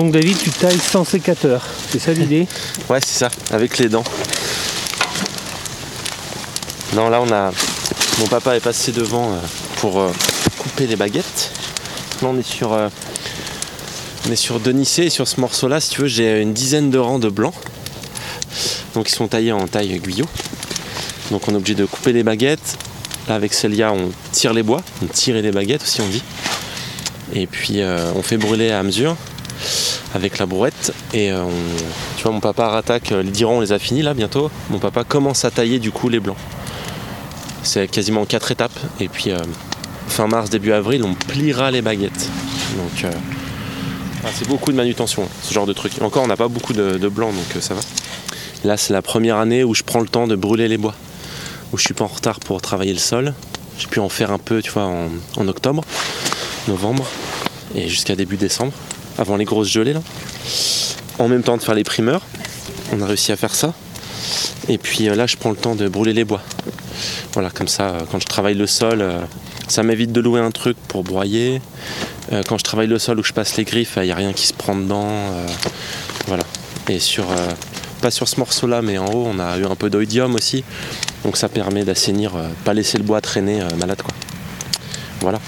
Donc David, tu tailles sans sécateur. C'est ça l'idée Ouais, c'est ça, avec les dents. Non, là, on a. Mon papa est passé devant euh, pour euh, couper les baguettes. Là, on est sur. euh, On est et sur ce morceau-là, si tu veux, j'ai une dizaine de rangs de blancs. Donc, ils sont taillés en taille guyot. Donc, on est obligé de couper les baguettes. Là, avec Célia, on tire les bois. On tire les baguettes aussi, on dit. Et puis, on fait brûler à mesure avec la brouette. Et euh, tu vois, mon papa rattaque, euh, les 10 rangs, on les a finis là bientôt. Mon papa commence à tailler du coup les blancs. C'est quasiment quatre étapes. Et puis, euh, fin mars, début avril, on pliera les baguettes. Donc, c'est beaucoup de manutention, ce genre de truc. Encore, on n'a pas beaucoup de, de blanc, donc ça va. Là, c'est la première année où je prends le temps de brûler les bois. Où je suis pas en retard pour travailler le sol. J'ai pu en faire un peu, tu vois, en octobre, novembre et jusqu'à début décembre, avant les grosses gelées là. En même temps de faire les primeurs, on a réussi à faire ça. Et puis euh, là, je prends le temps de brûler les bois. Voilà, comme ça, euh, quand je travaille le sol, euh, ça m'évite de louer un truc pour broyer. Quand je travaille le sol où je passe les griffes, il n'y a rien qui se prend dedans. voilà. Et sur, pas sur ce morceau-là, mais en haut, on a eu un peu d'oïdium aussi. Donc ça permet d'assainir, pas laisser le bois traîner malade quoi. Voilà.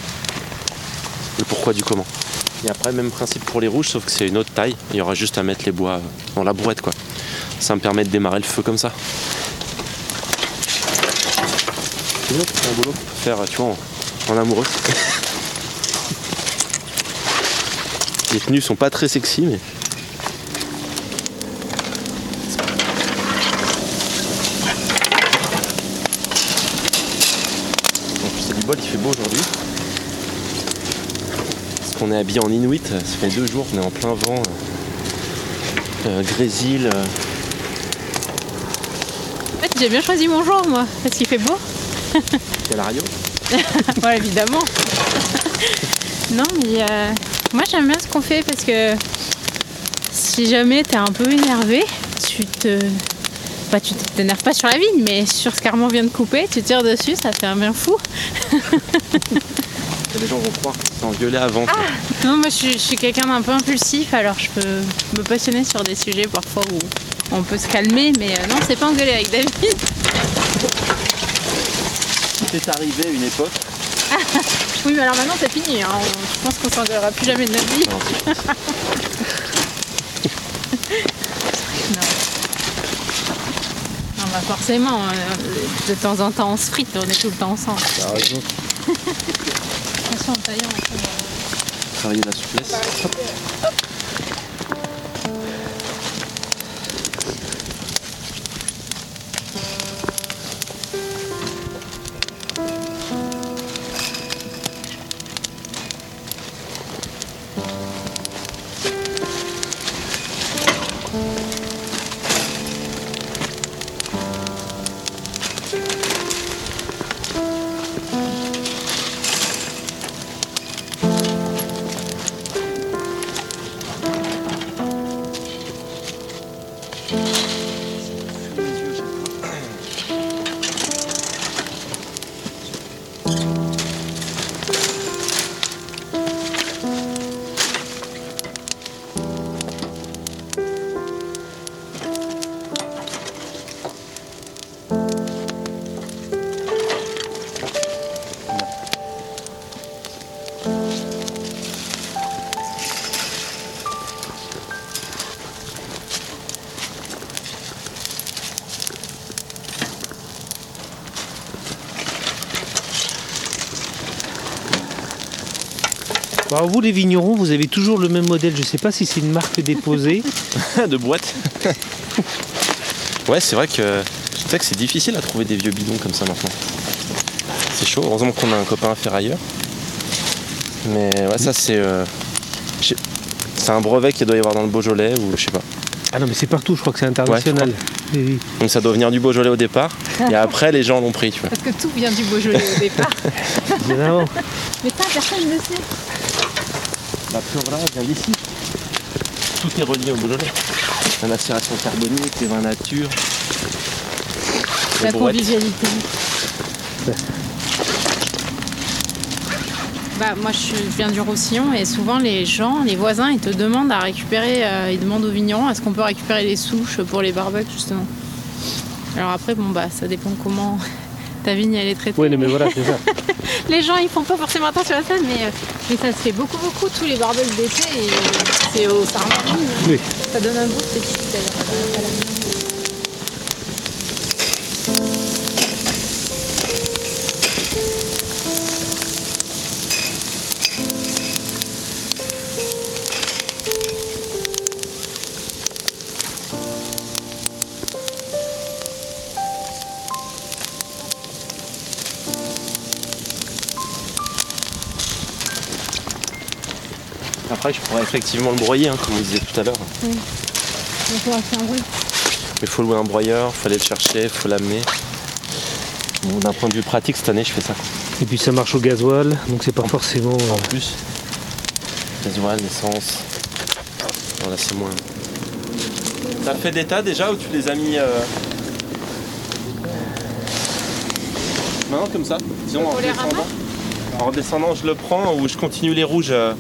Le pourquoi du comment. Et après, même principe pour les rouges, sauf que c'est une autre taille. Il y aura juste à mettre les bois dans la brouette quoi. Ça me permet de démarrer le feu comme ça. C'est un boulot faire, tu vois, en, en amoureux. Les tenues sont pas très sexy, mais. En plus, c'est du bol, il fait beau aujourd'hui. Parce qu'on est habillé en Inuit, ça fait deux jours qu'on est en plein vent. euh, euh, grésil. euh, En fait, j'ai bien choisi mon jour, moi, parce qu'il fait beau. A la radio? ouais, évidemment. non, mais euh, moi, j'aime bien ce qu'on fait parce que si jamais t'es un peu énervé, tu te. Bah, tu t'énerves pas sur la vigne, mais sur ce qu'Armand vient de couper, tu tires dessus, ça fait un bien fou. Les gens vont croire qu'on s'est engueulé avant. quoi. Non, moi, je suis, je suis quelqu'un d'un peu impulsif, alors je peux me passionner sur des sujets parfois où on peut se calmer, mais euh, non, c'est pas engueuler avec David. C'est arrivé une époque. Oui, mais alors maintenant, c'est fini. hein. Je pense qu'on s'engueulera plus jamais de notre vie. Non, Non. Non, bah forcément, euh, de temps en temps on se frite, on est tout le temps ensemble. Attention en taillant. on peut- Travailler la souplesse. Bah, Alors vous les vignerons, vous avez toujours le même modèle. Je sais pas si c'est une marque déposée. de boîte. ouais, c'est vrai que c'est difficile à trouver des vieux bidons comme ça maintenant. C'est chaud. Heureusement qu'on a un copain ferrailleur. Mais ouais, ça c'est. euh, c'est un brevet qu'il doit y avoir dans le Beaujolais ou je sais pas. Ah non mais c'est partout, je crois que c'est international. Oui, oui. Donc ça doit venir du Beaujolais au départ. Et après les gens l'ont pris, tu vois. Parce que tout vient du Beaujolais au départ. Mais ça, personne ne le sait. La Flora vient d'ici. Tout est relié au Beaujolais. La macération carbonique, les vins nature. La convivialité. Bah, moi, je viens du Roussillon et souvent les gens, les voisins, ils te demandent à récupérer, euh, ils demandent aux vignerons est-ce qu'on peut récupérer les souches pour les barbecues justement? Alors après, bon bah, ça dépend comment ta vigne elle est traitée. Oui, mais voilà, c'est ça. Les gens, ils font pas forcément attention à ça, mais, euh, mais ça se fait beaucoup, beaucoup tous les barbecues d'été et c'est au sarment. Oui. Ça donne un goût spécifique d'ailleurs. Après, je pourrais effectivement le broyer, hein, comme on disait tout à l'heure. Va faire un bruit. Mais il faut louer un broyeur, il faut aller le chercher, il faut l'amener. Bon, D'un point de vue pratique, cette année, je fais ça. Et puis ça marche au gasoil, donc c'est pas forcément. euh, En plus, gasoil, essence. Voilà, c'est moins. T'as fait des tas déjà ou tu les as mis. euh, Maintenant, comme ça Disons, en Faut redescendant. En redescendant, je le prends ou je continue les rouges euh.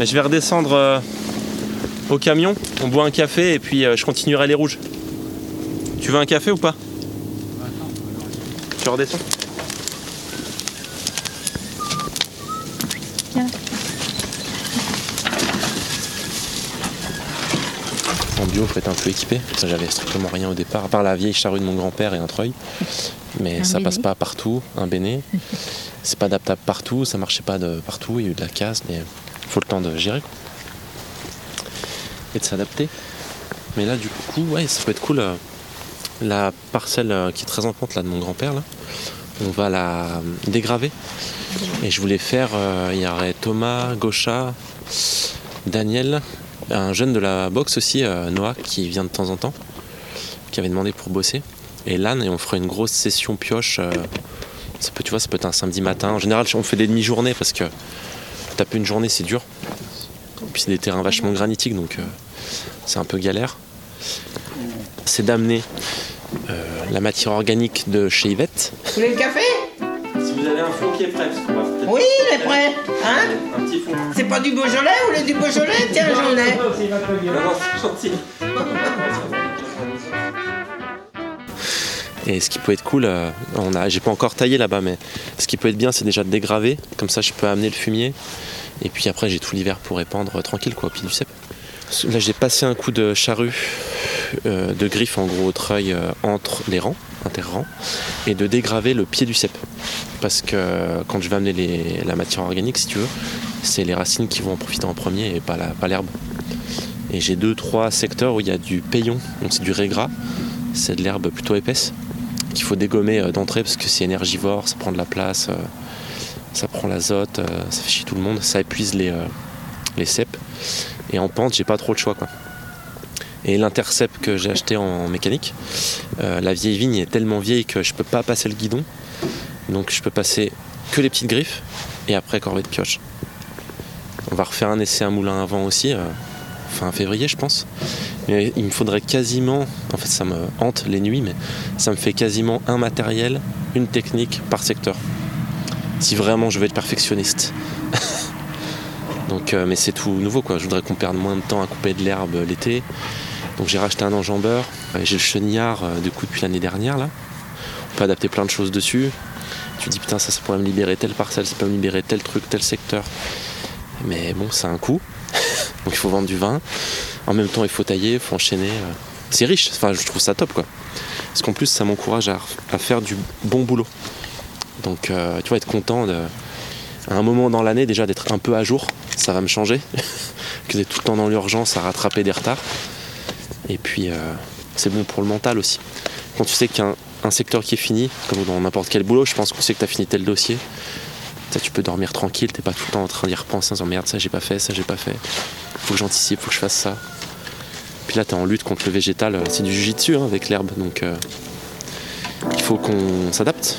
Mais je vais redescendre euh, au camion, on boit un café et puis euh, je continuerai les rouges. Tu veux un café ou pas? Tu redescends En bio, faut être un peu équipé. Ça, j'avais strictement rien au départ, à part la vieille charrue de mon grand-père et un treuil. Mais Un ça passe pas partout, un béné. C'est pas adaptable partout, ça marchait pas de partout, il y a eu de la casse, mais faut le temps de gérer. Et de s'adapter. Mais là, du coup, ouais, ça peut être cool. euh, La parcelle euh, qui est très en pente là de mon grand-père, là, on va la euh, dégraver. Et je voulais faire, il y aurait Thomas, Gaucha, Daniel, un jeune de la boxe aussi, Noah, qui vient de temps en temps, qui avait demandé pour bosser. Et et on ferait une grosse session pioche. ça peut, tu vois, ça peut être un samedi matin. En général, on fait des demi-journées parce que taper une journée, c'est dur. Et puis c'est des terrains vachement granitiques, donc euh, c'est un peu galère. C'est d'amener euh, la matière organique de chez Yvette. Vous voulez le café? Si vous avez un fond qui est prêt, parce qu'on va peut-être Oui, il est prêt. Hein? Un petit fond. C'est pas du Beaujolais Vous voulez du Beaujolais? Tiens, j'en ai. Non, non, c'est gentil. Et ce qui peut être cool, euh, j'ai pas encore taillé là-bas, mais ce qui peut être bien, c'est déjà de dégraver. Comme ça, je peux amener le fumier. Et puis après, j'ai tout l'hiver pour répandre euh, tranquille, quoi, au pied du cep. Là, j'ai passé un coup de charrue, euh, de griffe en gros au treuil entre les rangs, interrangs, et de dégraver le pied du cep. Parce que quand je vais amener la matière organique, si tu veux, c'est les racines qui vont en profiter en premier et pas l'herbe. Et j'ai deux, trois secteurs où il y a du paillon, donc c'est du régras, c'est de l'herbe plutôt épaisse, qu'il faut dégommer euh, d'entrée parce que c'est énergivore, ça prend de la place, euh, ça prend l'azote, euh, ça fait chier tout le monde, ça épuise les, les cèpes. Et en pente, j'ai pas trop le choix. Et l'intercept que j'ai acheté en mécanique, la vieille vigne est tellement vieille que je peux pas passer le guidon, donc je peux passer que les petites griffes et après corvée de pioche. On va refaire un essai à moulin avant aussi, euh, fin février je pense. Il me faudrait quasiment, en fait ça me hante les nuits, mais ça me fait quasiment un matériel, une technique par secteur. Si vraiment je veux être perfectionniste. Donc, euh, mais c'est tout nouveau quoi. Je voudrais qu'on perde moins de temps à couper de l'herbe l'été. Donc j'ai racheté un enjambeur. Euh, J'ai le chenillard euh, du coup depuis l'année dernière là. On peut adapter plein de choses dessus. Tu te dis putain ça, ça pourrait me libérer telle parcelle, ça peut me libérer tel truc, tel secteur. Mais bon, c'est un coût. Donc il faut vendre du vin. En même temps, il faut tailler, il faut enchaîner. euh. C'est riche, enfin, je trouve ça top quoi. Parce qu'en plus, ça m'encourage à, faire du bon boulot. Donc euh, tu vois, être content à un moment dans l'année déjà d'être un peu à jour, ça va me changer. que d'être tout le temps dans l'urgence à rattraper des retards. Et puis, euh, c'est bon pour le mental aussi. Quand tu sais qu'il y a un, un secteur qui est fini, comme dans n'importe quel boulot, je pense qu'on sait que tu as fini tel dossier. Tu peux dormir tranquille, t'es pas tout le temps en train d'y repenser en disant merde, ça j'ai pas fait, ça j'ai pas fait. Faut que j'anticipe, faut que je fasse ça. Puis là, t'es en lutte contre le végétal, euh, c'est du jujitsu hein, avec l'herbe, donc euh, il faut qu'on s'adapte.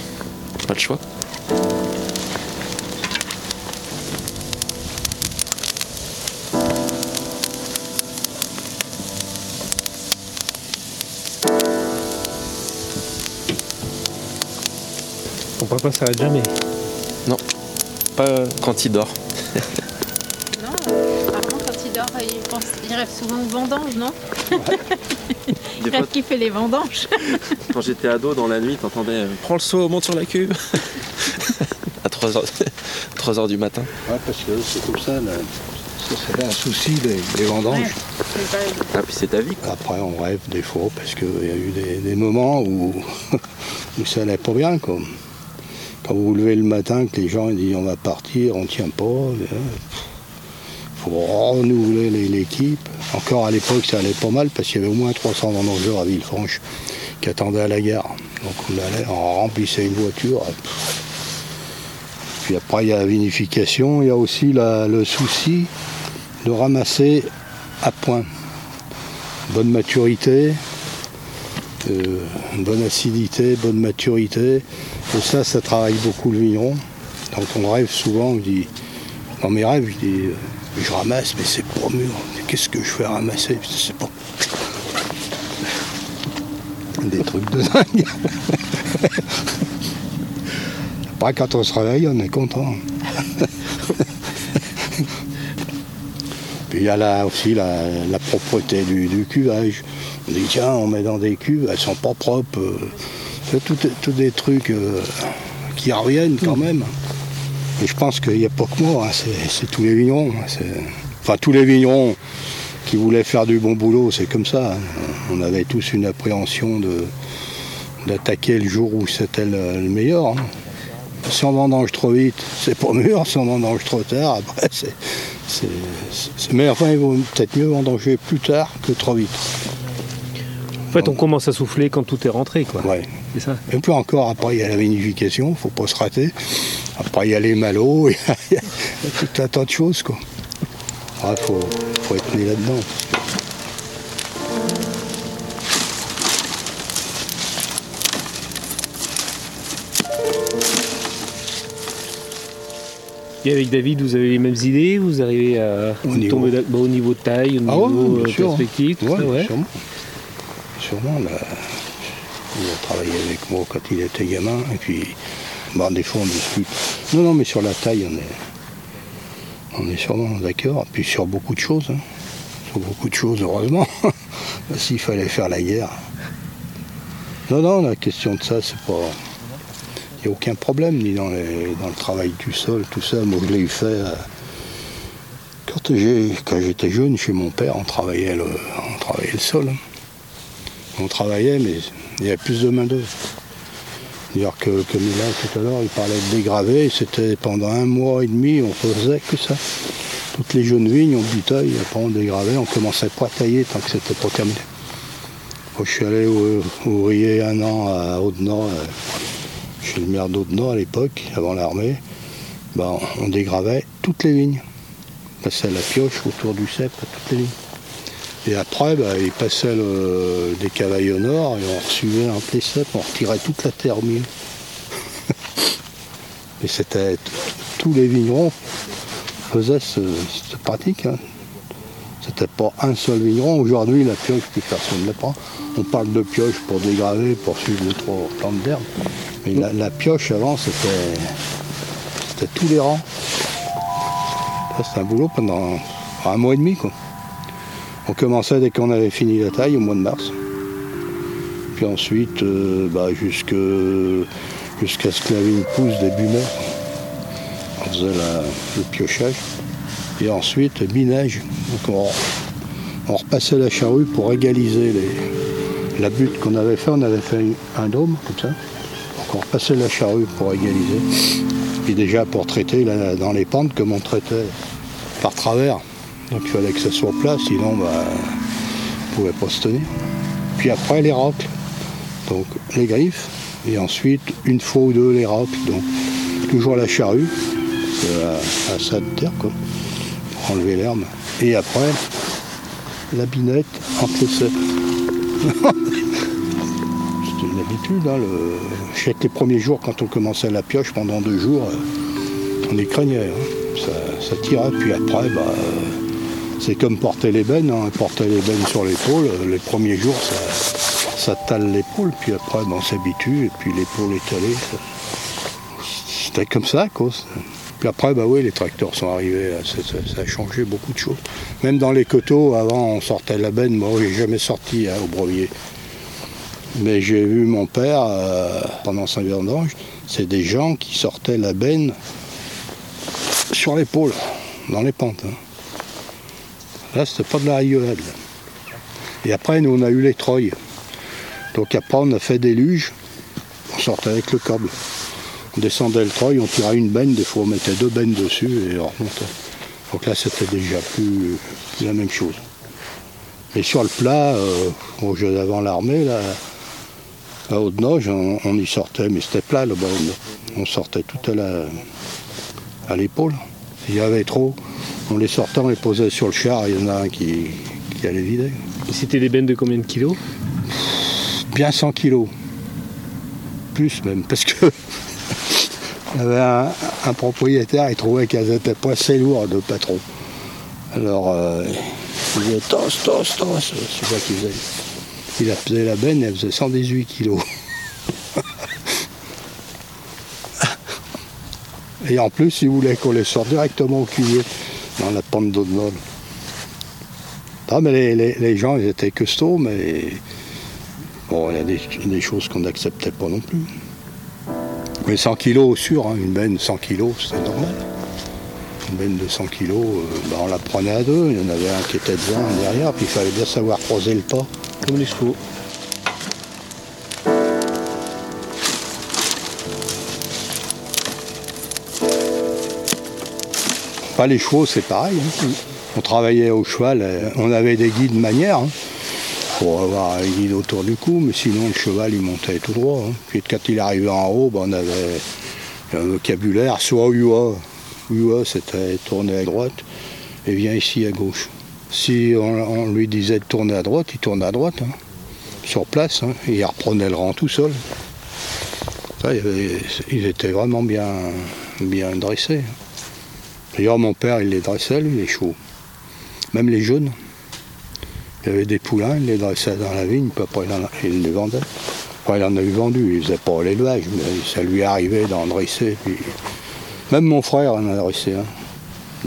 Pas le choix. Ton papa s'arrête jamais. Pas quand il dort. pense, il rêve souvent de vendanges, non Il fois, rêve qu'il fait les vendanges. quand j'étais ado, dans la nuit, t'entendais euh, Prends le seau, monte sur la cuve À 3h, 3h du matin. Ouais, parce que c'est comme ça, là. c'est un souci des, des vendanges. Ah, puis c'est ta vie. quoi. Après, on rêve des fois parce qu'il y a eu des, des moments où, où ça allait pas bien. Quoi. Quand vous vous levez le matin, que les gens ils disent on va partir, on tient pas. Faut renouveler l'équipe. Encore à l'époque, ça allait pas mal parce qu'il y avait au moins 300 vendangeurs à Villefranche qui attendaient à la gare. Donc on allait, on remplissait une voiture. Puis après, il y a la vinification. Il y a aussi le souci de ramasser à point. Bonne maturité, euh, bonne acidité, bonne maturité. Et ça, ça travaille beaucoup le vigneron. Donc on rêve souvent, on dit, dans mes rêves, je dis, euh, je ramasse, mais c'est pas mûr. Qu'est-ce que je fais ramasser? Sais pas. Des trucs de dingue. Après, quand on se réveille, on est content. Puis il y a là aussi la, la propreté du, du cuvage. On dit tiens, on met dans des cuves, elles sont pas propres. euh. C'est tout, tout des trucs euh, qui reviennent quand même. Et je pense qu'il n'y a pas que moi, hein, c'est, tous les vignerons. hein, Enfin, tous les vignerons qui voulaient faire du bon boulot, c'est comme ça. hein. On avait tous une appréhension d'attaquer le jour où c'était le, le meilleur. Si on vendange trop vite, c'est pas mûr. Si on vendange trop tard, après, c'est- Mais enfin, il vaut peut-être mieux vendanger plus tard que trop vite. En fait, on commence à souffler quand tout est rentré, quoi. Ouais. C'est ça. Et puis encore, après, il y a la vinification, faut pas se rater. Après, il y a les malots, il y a, il y a tout un tas de choses, quoi. Il faut, faut être né là-dedans. Et avec David, vous avez les mêmes idées Vous arrivez à Au vous niveau. tomber bah, au niveau de taille, au Ah niveau euh, sûr. perspective, tout Ouais, ça, ouais. sûrement. Sûrement, là, il a travaillé avec moi quand il était gamin, et puis, des fois, on discute. Non, non, mais sur la taille, on est, on est sûrement d'accord. Puis sur beaucoup de choses, hein. sur beaucoup de choses, heureusement. S'il fallait faire la guerre. Non, non, la question de ça, c'est pas. Il n'y a aucun problème, ni dans, dans le travail du sol, tout ça. Moi, je l'ai fait. euh, quand j'étais jeune, chez mon père, on travaillait le, on travaillait le sol. hein. On travaillait, mais il y avait plus de main-d'œuvre. C'est-à-dire que, comme là, tout à l'heure, il parlait de dégraver, c'était pendant un mois et demi, on faisait que ça. Toutes les jeunes vignes, on butaille, après on dégravait, on commençait pas à tailler tant que c'était pas terminé. Moi, je suis allé ouvrier un an à euh, chez le maire d'Audenord à l'époque, avant l'armée. Ben, on dégravait toutes les vignes passait la pioche autour du cep à toutes les lignes. Et après, bah, il passait le- des cavailles au nord et on entre les ceps, on retirait toute la terre au milieu. et c'était tous les vignerons faisaient ce- cette pratique. Hein. C'était pas un seul vigneron. Aujourd'hui, la pioche, plus personne ne la prend. On parle de pioche pour dégraver, pour suivre les trois plantes d'herbe. Mais la, la pioche avant, c'était tous les rangs. C'était un boulot pendant un mois et demi. Quoi. On commençait dès qu'on avait fini la taille au mois de mars. Puis ensuite, euh, bah, jusqu'à ce que la vigne pousse début mai. On faisait le piochage. Et ensuite, minage. Donc on, repassait la charrue pour égaliser la butte qu'on avait fait. On avait fait un dôme comme ça. Donc on repassait la charrue pour égaliser. Puis déjà pour traiter dans les pentes, comme on traitait par travers. Donc il fallait que ça soit plat, sinon bah, on ne pouvait pas se tenir. Puis après les rocles, donc les griffes, et ensuite une fois ou deux les rocles. Donc toujours la charrue, à, ça de terre quoi, pour enlever l'herbe. Et après la binette entre les ceps. C'était une habitude. Hein, le... Je sais que les premiers jours, quand on commençait la pioche, pendant deux jours, euh, on y craignait. hein. Ça, tirait. Puis après, bah, c'est comme porter les bennes. hein. Porter les bennes sur l'épaule, euh, les premiers jours, ça, ça tale l'épaule. Puis après, bah, on s'habitue. Et puis l'épaule étalée, ça, C'était comme ça cause. Puis après, bah oui, les tracteurs sont arrivés, ça, ça- a changé beaucoup de choses. Même dans les coteaux, avant, on sortait la benne. Moi, j'ai jamais sorti hein, au brevier. Mais j'ai vu mon père, euh, pendant sa vendange, c'est des gens qui sortaient la benne sur l'épaule, dans les pentes. hein. Là, c'était pas de la là. Et après, nous, on a eu les treuils. Donc après, on a fait des luges, on sortait avec le câble. On descendait le treuil, on tirait une benne, des fois on mettait deux bennes dessus et on remontait. Donc là, c'était déjà plus, la même chose. Et sur le plat, euh, au jeu d'avant l'armée, là, à Haute-Noge, on, y sortait, mais c'était plat là-bas. On sortait tout à à l'épaule. S'il y avait trop, on les sortait, on les posait sur le char, il y en a un qui, qui allait vider. Et c'était des bennes de combien de kilos Bien 100 kilos. Plus même, parce que il y avait un, un propriétaire, il trouvait qu'elles étaient pas assez lourdes, pas trop. Alors, euh, il disait tosse, tosse, tosse, c'est ça qu'il faisait. Il a pesé la benne, elle faisait 118 kilos. Et en plus, il voulait qu'on les sorte directement au cuvier, dans la pente d'eau de Nol. Ah, mais les, les- gens, ils étaient costauds, mais bon, il y a des, des choses qu'on n'acceptait pas non plus. Mais 100 kilos, sûr, hein, une benne 100 kilos, c'était normal. Une benne de 100 kilos, euh, bah, on la prenait à deux, il y en avait un qui était devant, un derrière, puis il fallait bien savoir croiser le pas. Comme les chevaux. Les chevaux, c'est pareil. hein. On travaillait au cheval, euh, on avait des guides manière hein, pour avoir un guide autour du cou, mais sinon le cheval il montait tout droit. hein. Puis quand il arrivait en haut, ben, on avait un vocabulaire, soit UA. UA c'était tourner à droite et viens ici à gauche. Si on, lui disait de tourner à droite, il tournait à droite, hein, sur place, il reprenait le rang tout seul. Il ils étaient vraiment bien, bien dressés. D'ailleurs, mon père, il les dressait, lui, les chevaux. Même les jaunes. Il avait des poulains, il les dressait dans la vigne, après, il, les vendait. Enfin, il en a eu vendu, il faisait pas l'élevage, mais ça lui arrivait d'en dresser. Même mon frère en a dressé un,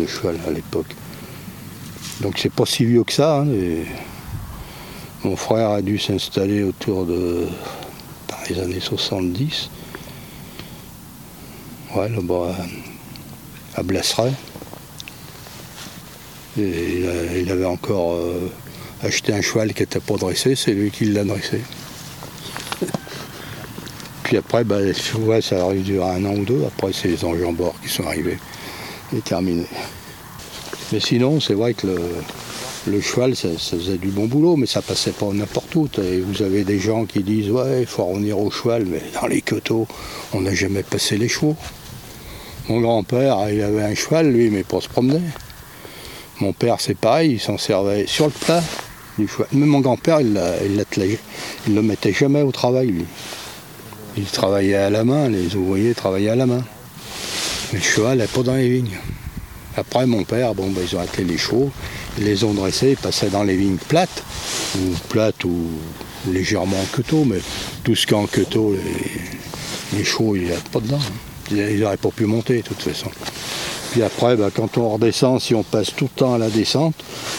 de cheval à l'époque. Donc c'est pas si vieux que ça. hein, Mon frère a dû s'installer autour de les années 70. Ouais, là-bas à Blesseret. Et il, avait encore euh, acheté un cheval qui n'était pas dressé, c'est lui qui l'a dressé. Puis après, ouais, ça a duré un an ou deux. Après, c'est les enjambeurs qui sont arrivés et terminé. Mais sinon, c'est vrai que le, cheval, ça, ça faisait du bon boulot, mais ça passait pas n'importe où. Et vous avez des gens qui disent Ouais, il faut revenir au cheval, mais dans les coteaux, on n'a jamais passé les chevaux. Mon grand-père, il avait un cheval, lui, mais pour se promener. Mon père, c'est pareil, il s'en servait sur le plat du cheval. Même mon grand-père, il ne le mettait jamais au travail, lui. Il travaillait à la main, les ouvriers travaillaient à la main. Le cheval n'est pas dans les vignes. Après, mon père, bon, ben, ils ont attelé les chevaux, ils les ont dressés, ils passaient dans les vignes plates, ou plates ou légèrement en queteau, mais tout ce qui est en queteau, les, les chevaux, il n'y a pas dedans. hein. Ils n'auraient pas pu monter, de toute façon. Puis après, ben, quand on redescend, si on passe tout le temps à la descente,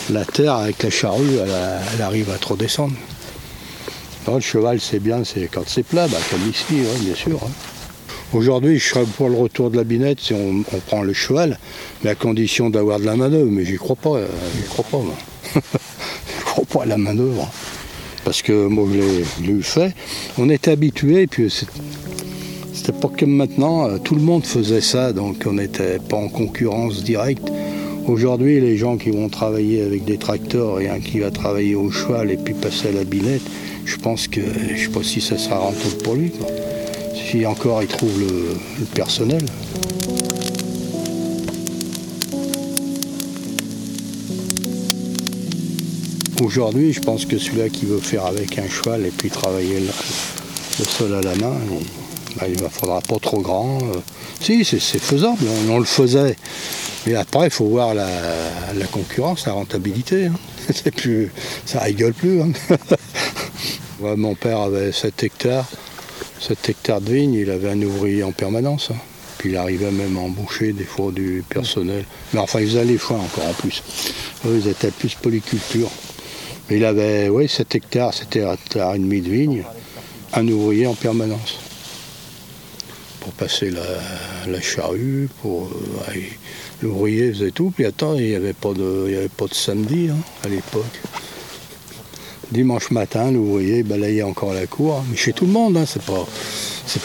la terre avec la charrue, elle, arrive à trop descendre. Le cheval, c'est bien, c'est quand c'est plat, ben, comme ici, bien sûr. hein. Aujourd'hui, je serais pour le retour de la binette si on, prend le cheval, mais à condition d'avoir de la manœuvre. Mais j'y crois pas, euh, j'y crois pas, moi. je crois pas à la manœuvre. Parce que moi, je l'ai- fait. On était habitués, puis c'était pas comme maintenant. euh, Tout le monde faisait ça, donc on n'était pas en concurrence directe. Aujourd'hui, les gens qui vont travailler avec des tracteurs et un qui va travailler au cheval et puis passer à la binette, je pense que je sais pas si ça sera rentable pour lui. Si encore il trouve le, personnel. Aujourd'hui, je pense que celui-là qui veut faire avec un cheval et puis travailler le, sol à la main, il ne faudra pas trop grand. euh. Si, c'est faisable, on, le faisait. Mais après, il faut voir la, concurrence, la rentabilité. hein. Plus, ça rigole plus. hein. Mon père avait 7 hectares. 7 hectares de vignes, il avait un ouvrier en permanence. hein. Puis il arrivait même à embaucher des fois du personnel. Mais enfin, ils faisaient les foins encore en plus. Ils étaient plus polyculture. Mais il avait, oui, 7 hectares, c'était un hectare et demi de vigne, un ouvrier en permanence. Pour passer la, la charrue, pour. euh, L'ouvrier faisait tout, puis attends, il n'y avait, pas de- avait pas de samedi hein, à l'époque. Dimanche matin, l'ouvrier balayait encore la cour, mais chez tout le monde, hein, c'est pas,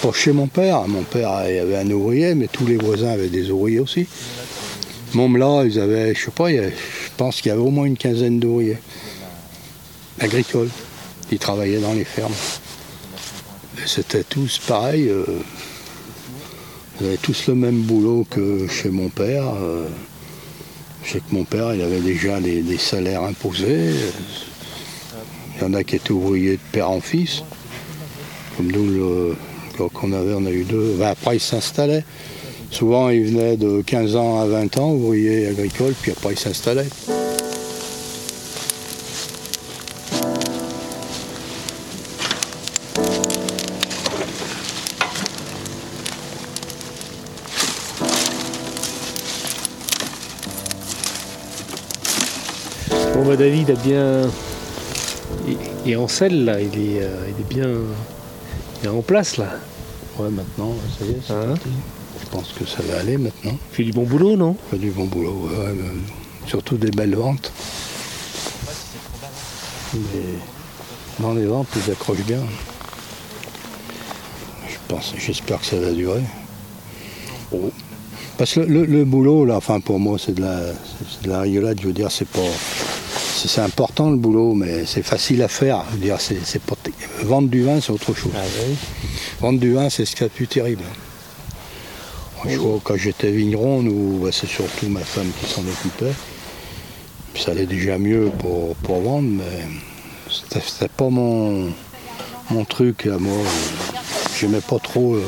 pas chez mon père. Mon père, il avait un ouvrier, mais tous les voisins avaient des ouvriers aussi. Même là, ils avaient, je sais pas, je pense qu'il y avait au moins une quinzaine d'ouvriers agricoles. Ils travaillaient dans les fermes. C'était tous pareil. euh, ils avaient tous le même boulot que chez mon père. euh, je sais que mon père, il avait déjà des, salaires imposés. Il y en a qui étaient ouvriers de père en fils. Comme nous, le, qu'on avait, on a eu deux. Ben, après, ils s'installaient. Souvent, ils venaient de 15 ans à 20 ans, ouvriers agricoles, puis après, ils s'installaient. David a bien. Il il est en selle là, il est, euh, il est bien. Il est en place là. Ouais, maintenant, ça y est, c'est Hein parti. Je pense que ça va aller maintenant. Il fait du bon boulot, non? Fait du bon boulot, ouais, ouais, mais surtout des belles ventes. Mais dans les ventes, ils accrochent bien. Je pense, j'espère que ça va durer. Oh. Parce que le, le boulot, là, enfin pour moi, c'est de la, c'est de la rigolade. Je veux dire, c'est pas, c'est important le boulot, mais c'est facile à faire. Je veux dire, vendre du vin, c'est autre chose. Vendre du vin, c'est ce qu'il y a de plus terrible. Moi, je vois, quand j'étais vigneron, nous, bah, c'est surtout ma femme qui s'en occupait. Ça allait déjà mieux pour, pour vendre, mais c'était, c'était pas mon, mon truc à moi. J'aimais pas trop. euh,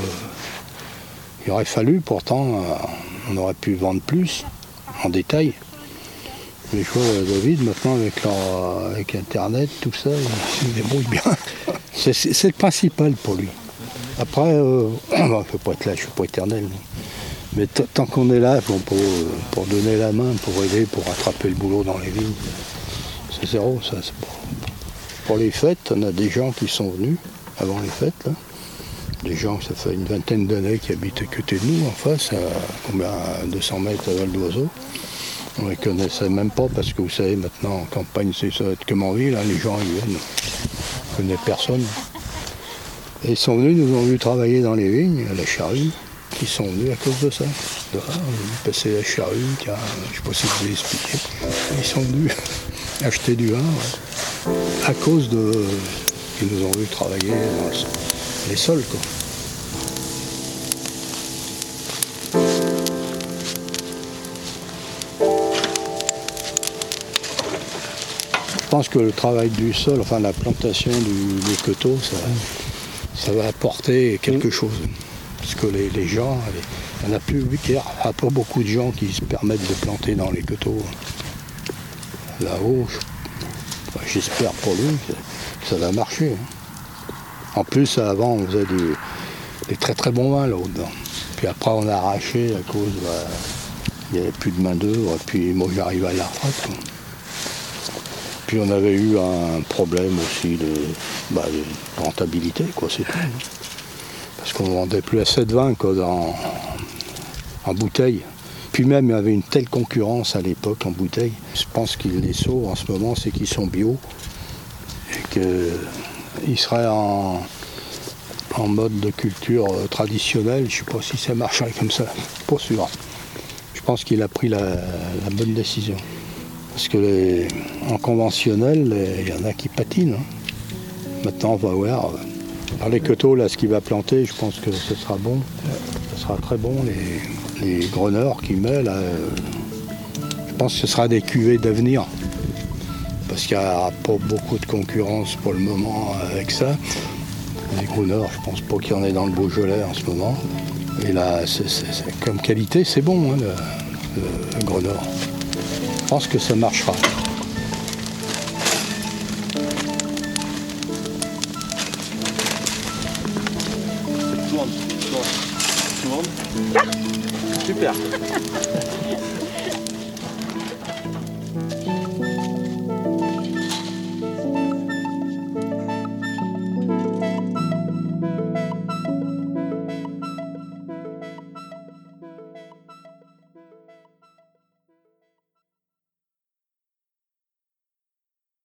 il aurait fallu, pourtant, euh, on aurait pu vendre plus en détail. Vois euh, David, maintenant, avec, leur- avec Internet, tout ça, il se débrouille bien. C'est, le principal pour lui. Après, euh, bon, je ne pas être là, je ne suis pas éternel. Mais tant qu'on est là pour, pour, pour donner la main, pour aider, pour rattraper le boulot dans les vignes, c'est zéro, ça. Pour, pour les fêtes, on a des gens qui sont venus avant les fêtes, là. Des gens, ça fait une vingtaine d'années qui habitent à côté de nous, en face, à combien, à 200 mètres à Val d'Oiseau. On ne les connaissait même pas parce que vous savez, maintenant, en campagne, c'est ça, être comme en ville, hein, les gens, ils viennent. On ne connaît personne. Ils sont venus, nous ont vu travailler dans les vignes, la charrue. Ils sont venus à cause de ça. De, ah, on passer la charrue, je ne sais pas si je vous ai expliqué. Ils sont venus acheter du vin, à cause de. qu'ils nous ont vu travailler dans le- les sols, quoi. Pense que le travail du sol, enfin la plantation du, des coteaux, ça, ça va apporter quelque chose. Parce que les, les gens, il n'y en a plus, il n'y a pas beaucoup de gens qui se permettent de planter dans les coteaux. Là-haut, j'espère pour lui que ça va marcher. hein. En plus, avant, on faisait du- des très très bons vins là-dedans. Puis après, on a arraché à cause, bah, il n'y avait plus de main-d'œuvre. Puis moi, j'arrivais à la retraite. quoi. On avait eu un problème aussi de, bah, rentabilité, quoi, c'est tout. Parce qu'on ne vendait plus de vin quoi, dans- en bouteille. Puis même, il y avait une telle concurrence à l'époque en bouteille. Je pense qu'ils les sauvent en ce moment, c'est qu'ils sont bio. Et qu'ils seraient en, en mode de culture euh, traditionnelle. Je ne sais pas si ça marcherait comme ça. Pas sûr. Je pense qu'il a pris la bonne décision. Parce que en conventionnel, il y en a qui patinent. hein. Maintenant, on va voir. Dans les coteaux, là, ce qu'il va planter, je pense que ce sera bon. Ce sera très bon. Les, les greneurs qu'il met, là, euh, je pense que ce sera des cuvées d'avenir. Parce qu'il n'y a pas beaucoup de concurrence pour le moment avec ça. Les greneurs, je pense pas qu'il y en ait dans le Beaujolais en ce moment. Et là, comme qualité, c'est bon, hein, le, le, greneur. Je pense que ça marchera.